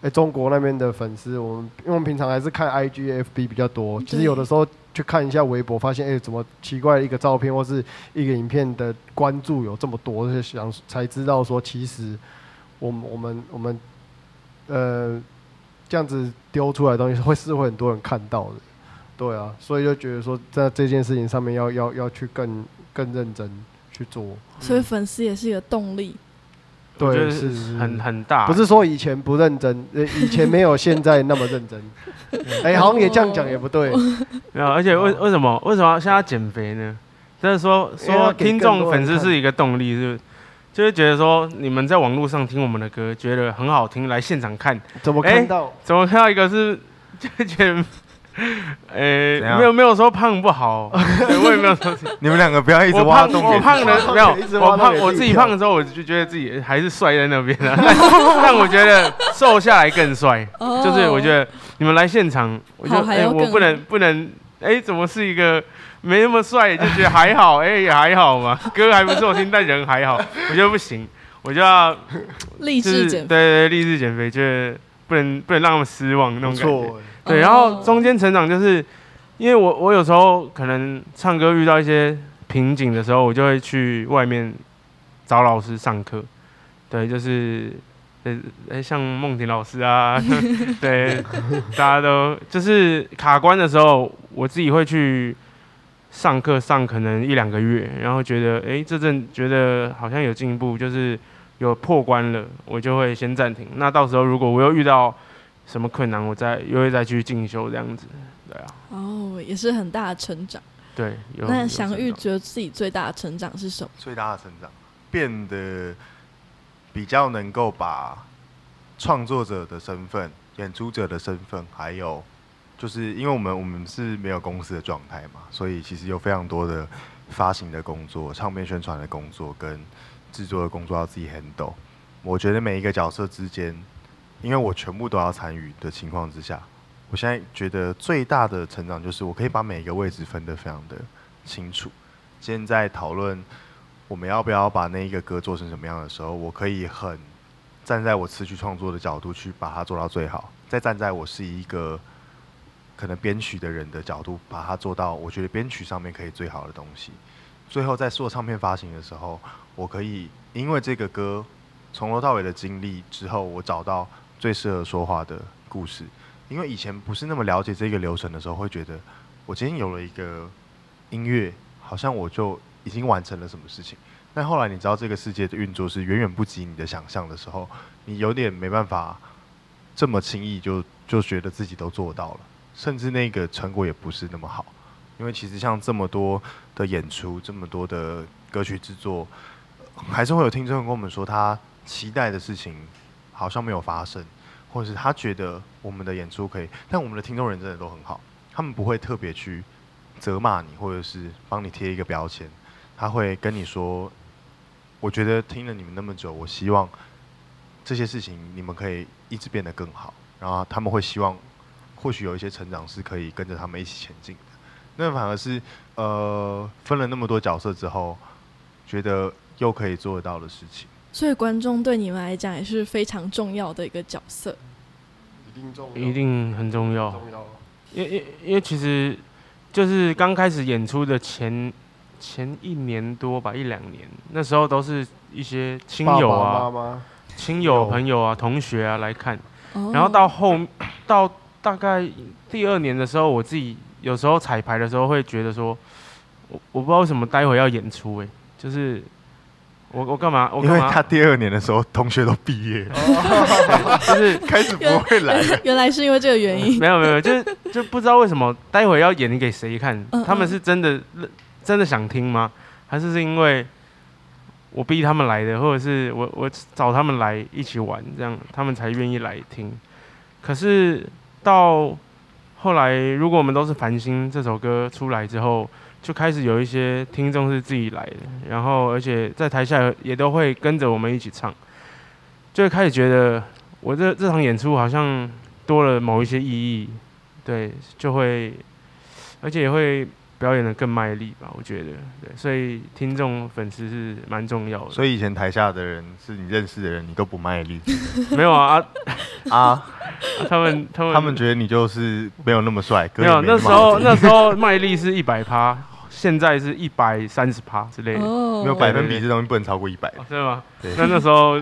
哎、中国那边的粉丝，我们因为我们平常还是看 IG、FB 比较多，其实有的时候去看一下微博，发现哎、怎么奇怪的一个照片或是一个影片的关注有这么多，就是想才知道说，其实我们我们我们呃这样子丢出来的东西会是会很多人看到的。对啊，所以就觉得说，在这件事情上面要要要去更更认真去做。所以粉丝也是一个动力。对是是很很大，不是说以前不认真，呃，以前没有现在那么认真。哎、好像也这样讲也不对。没有，而且为哦为什么为什么要现在减肥呢？就是说说听众粉丝是一个动力，是不是？就是觉得说你们在网络上听我们的歌，觉得很好听，来现场看，怎么哎看到？怎么看到一个是 就觉得 诶、怎样？没有没有说胖不好，对我也没有说。你们两个不要一直我胖我挖洞给胖的没有我胖我自己胖的时候，我就觉得自己还是帅在那边的、但但我觉得瘦下来更帅，哦。就是我觉得你们来现场，我就哎、好还要更我不能不能哎、怎么是一个没那么帅，就觉得还好，哎、也还好嘛，歌还不错听，但人还好，我觉得不行，我就要励志减肥，对对励志减肥，就是不能不能让他们失望那种感觉。对，哦然后中间成长就是，因为我我有时候可能唱歌遇到一些瓶颈的时候，我就会去外面找老师上课。对，就是呃呃像梦婷老师啊，对，大家都就是卡关的时候，我自己会去上课上可能一两个月，然后觉得诶这阵觉得好像有进步，就是有破关了，我就会先暂停。那到时候如果我又遇到什么困难，我再又会再去进修这样子。对啊，哦，也是很大的成长。对。有那有祥玉觉得自己最大的成长是什么？最大的成长，变得比较能够把创作者的身份、演出者的身份，还有就是因为我们我们是没有公司的状态嘛，所以其实有非常多的发行的工作、唱片宣传的工作跟制作的工作要自己 handle。我觉得每一个角色之间，因为我全部都要参与的情况之下，我现在觉得最大的成长就是我可以把每一个位置分得非常的清楚。现在讨论我们要不要把那一个歌做成什么样的时候，我可以很站在我词曲创作的角度去把它做到最好，再站在我是一个可能编曲的人的角度，把它做到我觉得编曲上面可以最好的东西。最后在做唱片发行的时候，我可以因为这个歌从头到尾的经历之后，我找到最适合说话的故事。因为以前不是那么了解这个流程的时候，会觉得我今天有了一个音乐，好像我就已经完成了什么事情。但后来你知道这个世界的运作是远远不及你的想象的时候，你有点没办法这么轻易就就觉得自己都做到了，甚至那个成果也不是那么好。因为其实像这么多的演出，这么多的歌曲制作，还是会有听众跟我们说，他期待的事情好像没有发生，或者是他觉得我们的演出可以，但我们的听众人真的都很好，他们不会特别去责骂你，或者是帮你贴一个标签，他会跟你说，我觉得听了你们那么久，我希望这些事情你们可以一直变得更好，然后他们会希望，或许有一些成长是可以跟着他们一起前进的。那反而是呃分了那么多角色之后，觉得又可以做得到的事情。所以观众对你们来讲也是非常重要的一个角色。一定重要，一定很重要，重要。因为因为因为其实就是刚开始演出的前前一年多吧，一两年，那时候都是一些亲友啊、亲友、朋友啊、同学啊来看，哦。然后到后到大概第二年的时候，我自己有时候彩排的时候会觉得说，我我不知道为什么待会要演出哎、就是我我干嘛我因干嘛为他第二年的时候，同学都毕业了，就是 开始不会来了。原来是因为这个原因。没有没有，就是就不知道为什么待会要演给谁看嗯？他们嗯是真的真的想听吗？还是是因为我逼他们来的，或者是我我找他们来一起玩，这样他们才愿意来听？可是到后来，如果我们都是繁星这首歌出来之后，就开始有一些听众是自己来的，然后而且在台下也都会跟着我们一起唱，就会开始觉得我这这场演出好像多了某一些意义，对，就会，而且也会表演的更卖力吧，我觉得，对，所以听众粉丝是蛮重要的。所以以前台下的人是你认识的人，你都不卖力。没有啊，啊。啊？他们他们他们觉得你就是没有那么帅，歌没有，那时候那时候卖力是一百趴，现在是一百三十趴之类的，哦没有百分比这东西不能超过一百。哦是吗？对，那那时候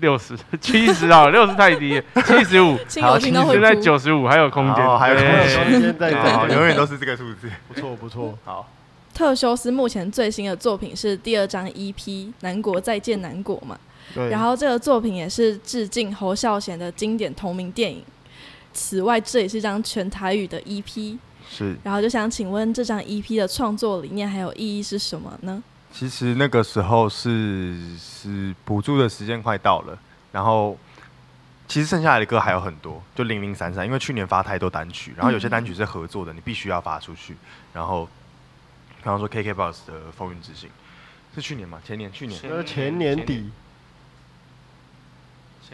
六十、七十啊，六十太低了，七十五，亲友听到会现在哭。九十五还有空间哦，还有空对间中间在好，永远都是这个数字。不错不错，好，特修斯目前最新的作品是第二张 EP《南国再见南国》嘛，对。然后这个作品也是致敬侯孝贤的经典同名电影。此外，这也是一张全台语的 EP。是，然后就想请问，这张 EP 的创作理念还有意义是什么呢？其实那个时候是是补助的时间快到了，然后其实剩下来的歌还有很多，就零零散散，因为去年发太多单曲，然后有些嗯单曲是合作的，你必须要发出去。然后，比方说 KKBOX 的《风云之行》是去年吗？前年？去年？前那是前年底，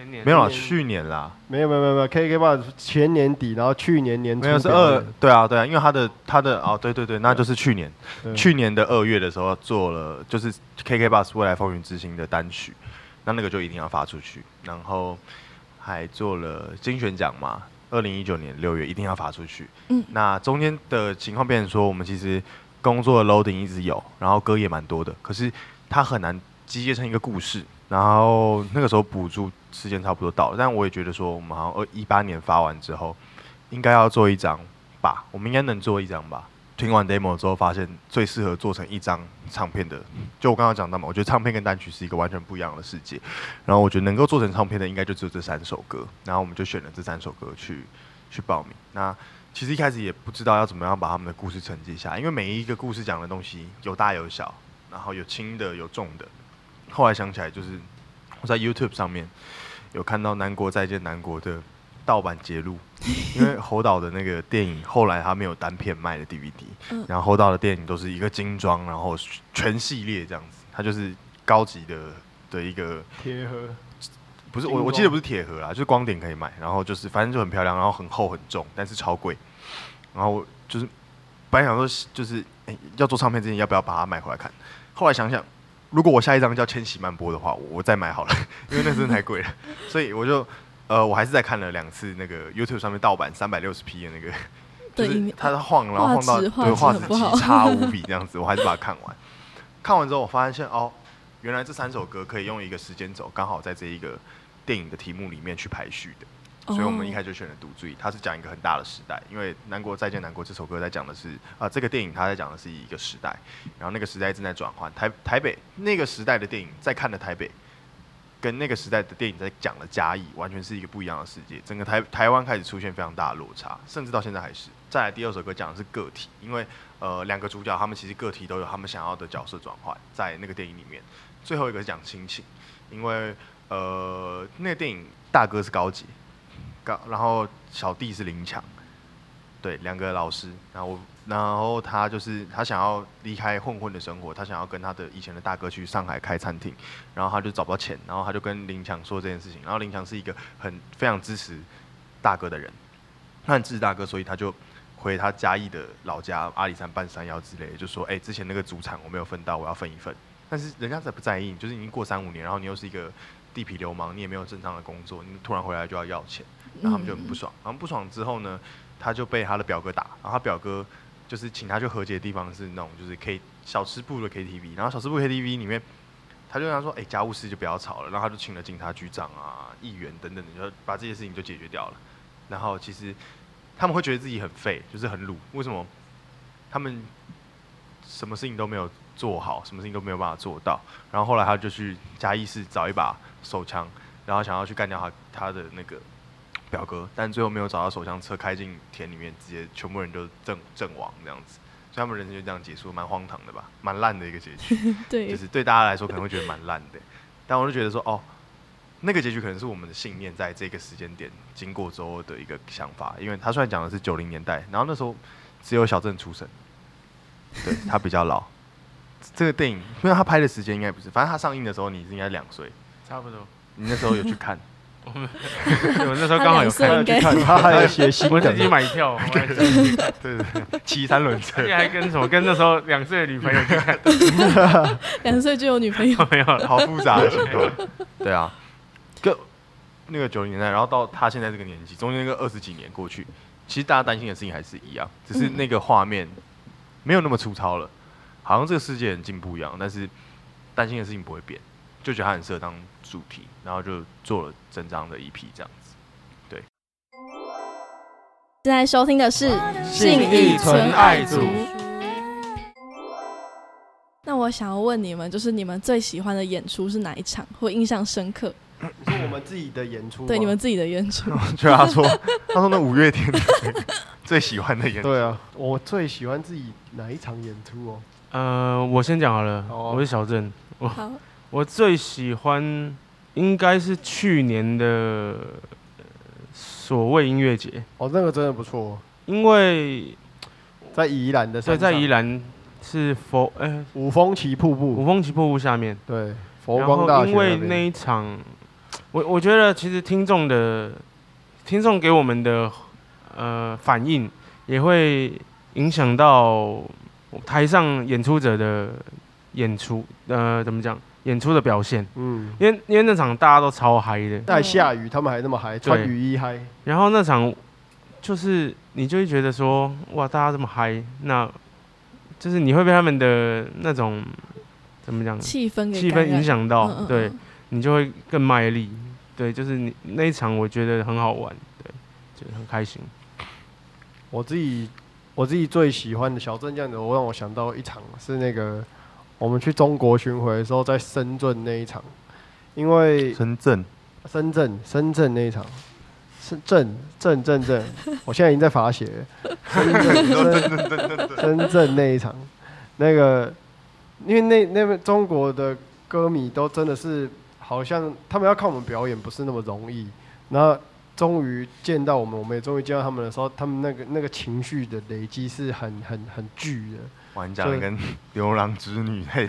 前年没有啦，去年啦，没有没有没有没有，KK b 前年底，然后去年年初没有是二，对啊对啊，因为他的他的哦对对对，那就是去年。去年的二月的时候做了，就是 KKBOX 未来风云之星的单曲，那那个就一定要发出去，然后还做了精选奖嘛，二零一九年六月一定要发出去。嗯。那中间的情况变成说，我们其实工作的 loading 一直有，然后歌也蛮多的，可是它很难集结成一个故事。然后那个时候补助时间差不多到了，但我也觉得说，我们好像二一八年发完之后，应该要做一张吧，我们应该能做一张吧。听完 demo 之后，发现最适合做成一张唱片的，就我刚刚讲到嘛，我觉得唱片跟单曲是一个完全不一样的世界。然后我觉得能够做成唱片的，应该就只有这三首歌。然后我们就选了这三首歌去去报名。那其实一开始也不知道要怎么样把他们的故事承接下，因为每一个故事讲的东西有大有小，然后有轻的有重的。后来想起来，就是我在 YouTube 上面有看到《南国再见南国》的盗版揭露，因为侯导的那个电影后来他没有单片卖的 DVD，、嗯。然后侯导的电影都是一个精装，然后全系列这样子，它就是高级的的一个铁盒，不是我我记得不是铁盒啦，就是光点可以买，然后就是反正就很漂亮，然后很厚很重，但是超贵。然后就是本来想说就是哎、要做唱片之前要不要把它买回来看，后来想想，如果我下一张叫千禧慢波的话，我我再买好了，因为那真的太贵了，所以我就呃我还是再看了两次那个 YouTube 上面盗版三百六十 P 的那个，就是对影它晃，然后晃到对画质画质很不好极差无比这样子，我还是把它看完。看完之后，我发现哦，原来这三首歌可以用一个时间轴，刚好在这一个电影的题目里面去排序的。所以我们一开始就选了《独注意》，它是讲一个很大的时代，因为《南国再见南国》这首歌在讲的是啊、这个电影它在讲的是一个时代，然后那个时代正在转换。台台北那个时代的电影在看的台北，跟那个时代的电影在讲的嘉义，完全是一个不一样的世界。整个台台湾开始出现非常大的落差，甚至到现在还是。再来第二首歌讲的是个体，因为呃两个主角他们其实个体都有他们想要的角色转换，在那个电影里面。最后一个是讲亲情，因为呃那个电影大哥是高杰，高然后小弟是林强，对，两个老师，然后然后他就是他想要离开混混的生活，他想要跟他的以前的大哥去上海开餐厅，然后他就找不到钱，然后他就跟林强说这件事情，然后林强是一个很非常支持大哥的人，他很支持大哥，所以他就回他嘉义的老家阿里山半山腰之类，就说哎、之前那个主产我没有分到，我要分一份，但是人家才不在意，就是已经过三五年，然后你又是一个地痞流氓，你也没有正常的工作，你突然回来就要要钱。然后他们就很不爽。然后不爽之后呢，他就被他的表哥打，然后他表哥就是请他去和解的地方是那种就是 K 小吃部的 KTV，然后小吃部 KTV 里面，他就跟他说，哎、家务事就不要吵了，然后他就请了警察局长啊、议员等等的，就把这些事情就解决掉了。然后其实他们会觉得自己很废，就是很鲁，为什么？他们什么事情都没有做好，什么事情都没有办法做到。然后后来他就去嘉义市找一把手枪，然后想要去干掉他他的那个表哥，但最后没有找到手枪，车开进田里面，直接全部人就阵阵亡这样子。所以他们人生就这样结束，蛮荒唐的吧，蛮烂的一个结局。对就是对大家来说可能会觉得蛮烂的，但我就觉得说，哦，那个结局可能是我们的信念在这个时间点经过之后的一个想法，因为他虽然讲的是九零年代，然后那时候只有小镇出生，对他比较老。这个电影，因为他拍的时间应该不是，反正他上映的时候你是应该两岁，差不多。你那时候有去看，我们那时候刚好有看，他两岁应该看他还有学习我自己，买票，对对 对，骑三轮车还跟什么跟那时候两岁的女朋友去看，两岁就有女朋友，没有。好复杂的情况。对啊，个那个九零年代，然后到他现在这个年纪，中间那个二十几年过去，其实大家担心的事情还是一样，只是那个画面没有那么粗糙了，好像这个世界很进步一样，但是担心的事情不会变，就觉得它很适合当主题，然后就做了整张的 EP 这样子。对现在收听的是信义义纯爱组那我想要问你们，就是你们最喜欢的演出是哪一场，或印象深刻？是我们自己的演出吗。对你们自己的演出，就他说，他说那五月天 最喜欢的演出，对啊，我最喜欢自己哪一场演出哦？呃，我先讲好了，好啊我是小郑，好，我最喜欢应该是去年的所谓音乐节，哦，那个真的不错，因为在宜兰的对山上。在宜兰是佛呃五峰旗瀑布。五布，峰旗瀑布下面，对，佛然光大因为边那一场，我我觉得其实听众的听众给我们的呃反应也会影响到台上演出者的演出，呃，怎么讲？演出的表现，嗯，因为因为那场大家都超嗨的，在下雨，他们还那么嗨，穿雨衣嗨，然后那场就是你就会觉得说，哇，大家这么嗨，那就是你会被他们的那种怎么讲气氛气氛影响到，嗯嗯对。嗯你就会更卖力。对，就是你那一场我觉得很好玩，对，就很开心。我自己我自己最喜欢的小镇这样子，我让我想到一场是那个我们去中国巡回的时候，在深圳那一场，因为深圳？深圳深圳那一场，深圳镇镇镇，我现在已经在罚写了，深圳深深圳那一场，那个因为那那边中国的歌迷都真的是好像他们要看我们表演不是那么容易，然后终于见到我们，我们也终于见到他们的时候，他们那个那个情绪的累积是很很很巨的。玩家跟牛郎织女在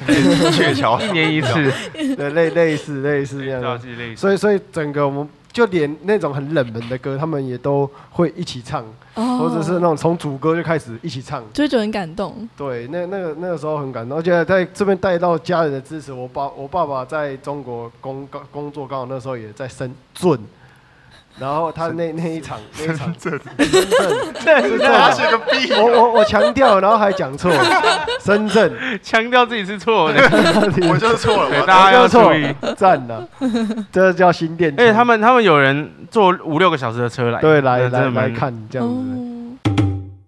鹊桥 一年一次，对，类类似类似这样。所以所以整个我们就连那种很冷门的歌，他们也都会一起唱，哦或者是那种从主歌就开始一起唱。就会觉得很感动。对，那那个那个时候很感动，而且在这边带到家人的支持。我爸我爸爸在中国工工工作，刚好那时候也在深圳，然后他那那一场那一场圳 深圳，深圳他写个屁我我我强调，然后还讲错，深圳，强调自己是错的，我就是错了，大家要注意。赞了，这叫新店。而且他们他们有人坐五六个小时的车来，对来来来看这样子。哦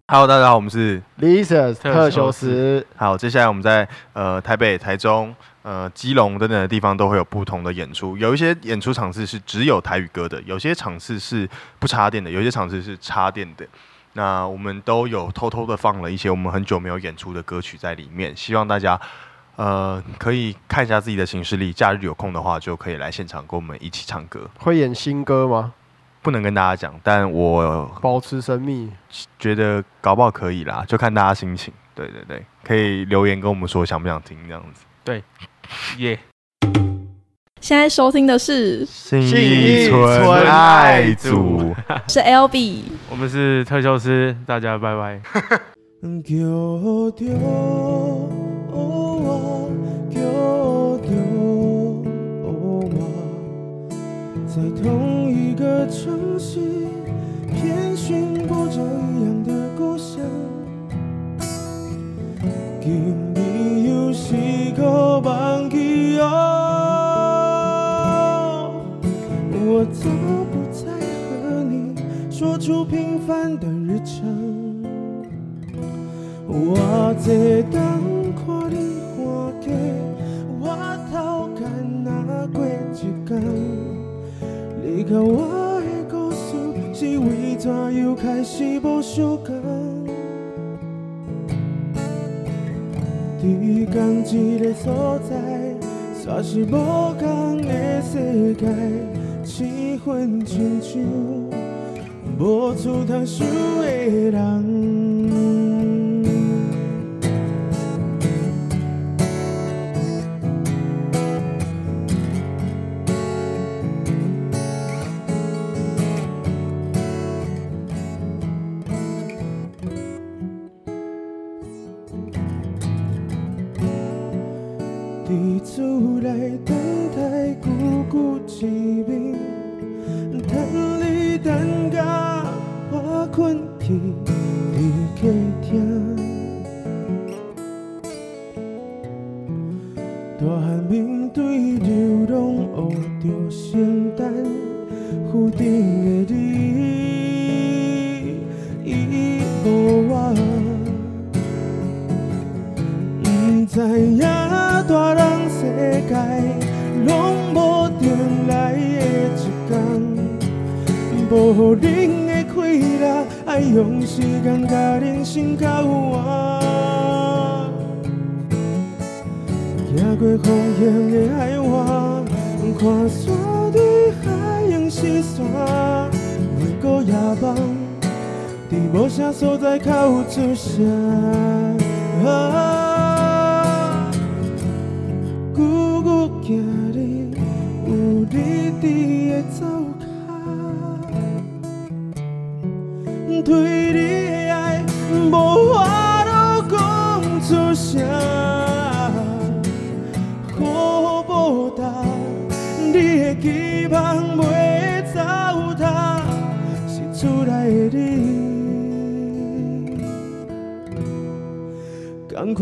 ，Hello，大家好，我们是 Lisa 特特修斯，好，接下来我们在呃台北、台中、呃基隆等等的地方都会有不同的演出，有一些演出场次是只有台语歌的，有些场次是不插电的，有些场次是插电的。那我们都有偷偷的放了一些我们很久没有演出的歌曲在里面，希望大家呃可以看一下自己的行事历，假日有空的话就可以来现场跟我们一起唱歌。会演新歌吗？不能跟大家讲，但我保持神秘。觉得搞不好可以啦，就看大家心情。对对对，可以留言跟我们说想不想听这样子。耶。现在收听的是信义纯爱组，是 L B，我们是特修斯，大家拜拜。在同一个城市，遍寻不着一样的故说出平凡的日常。我这当看你看家，我头干那过一天。你甲我的故事是为怎又开始无相共？伫同一个所在，煞是无共的世界，气氛亲像无厝通想的人。伫厝内等待久久一面，等我时间甲人生交换。行过风险的海湾，看山对海洋失散，每个夜晚，在无啥所在较有出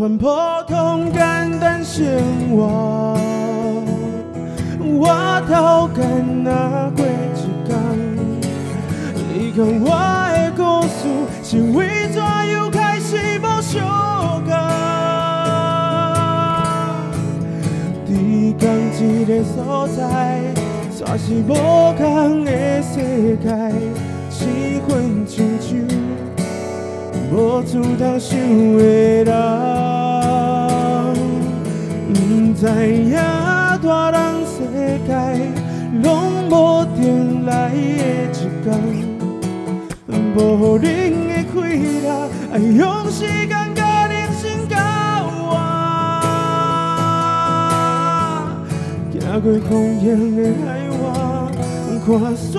同款普通简单生活，我头干那过一天。你讲我的故事是为怎样开始无相共？伫同一个所在，全是无同的世界，生分亲像。无厝通想的人，不知影大人世界，拢无定来的一天。无恁的快乐，爱用时间甲人生交换，行过风险的海岸，看山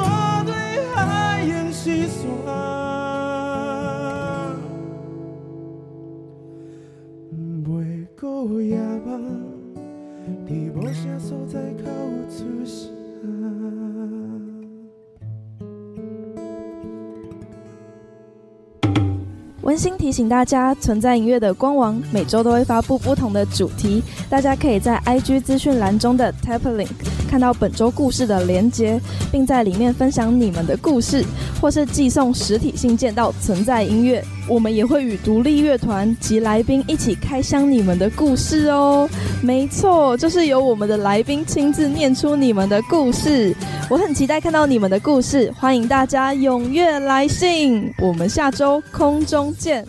温馨提醒大家，存在音乐的官网每周都会发布不同的主题，大家可以在 IG 资讯栏中的 Tap Link 看到本周故事的连接，并在里面分享你们的故事，或是寄送实体信件到存在音乐。我们也会与独立乐团及来宾一起开箱你们的故事哦。没错，就是由我们的来宾亲自念出你们的故事。我很期待看到你们的故事，欢迎大家踊跃来信。我们下周空中见。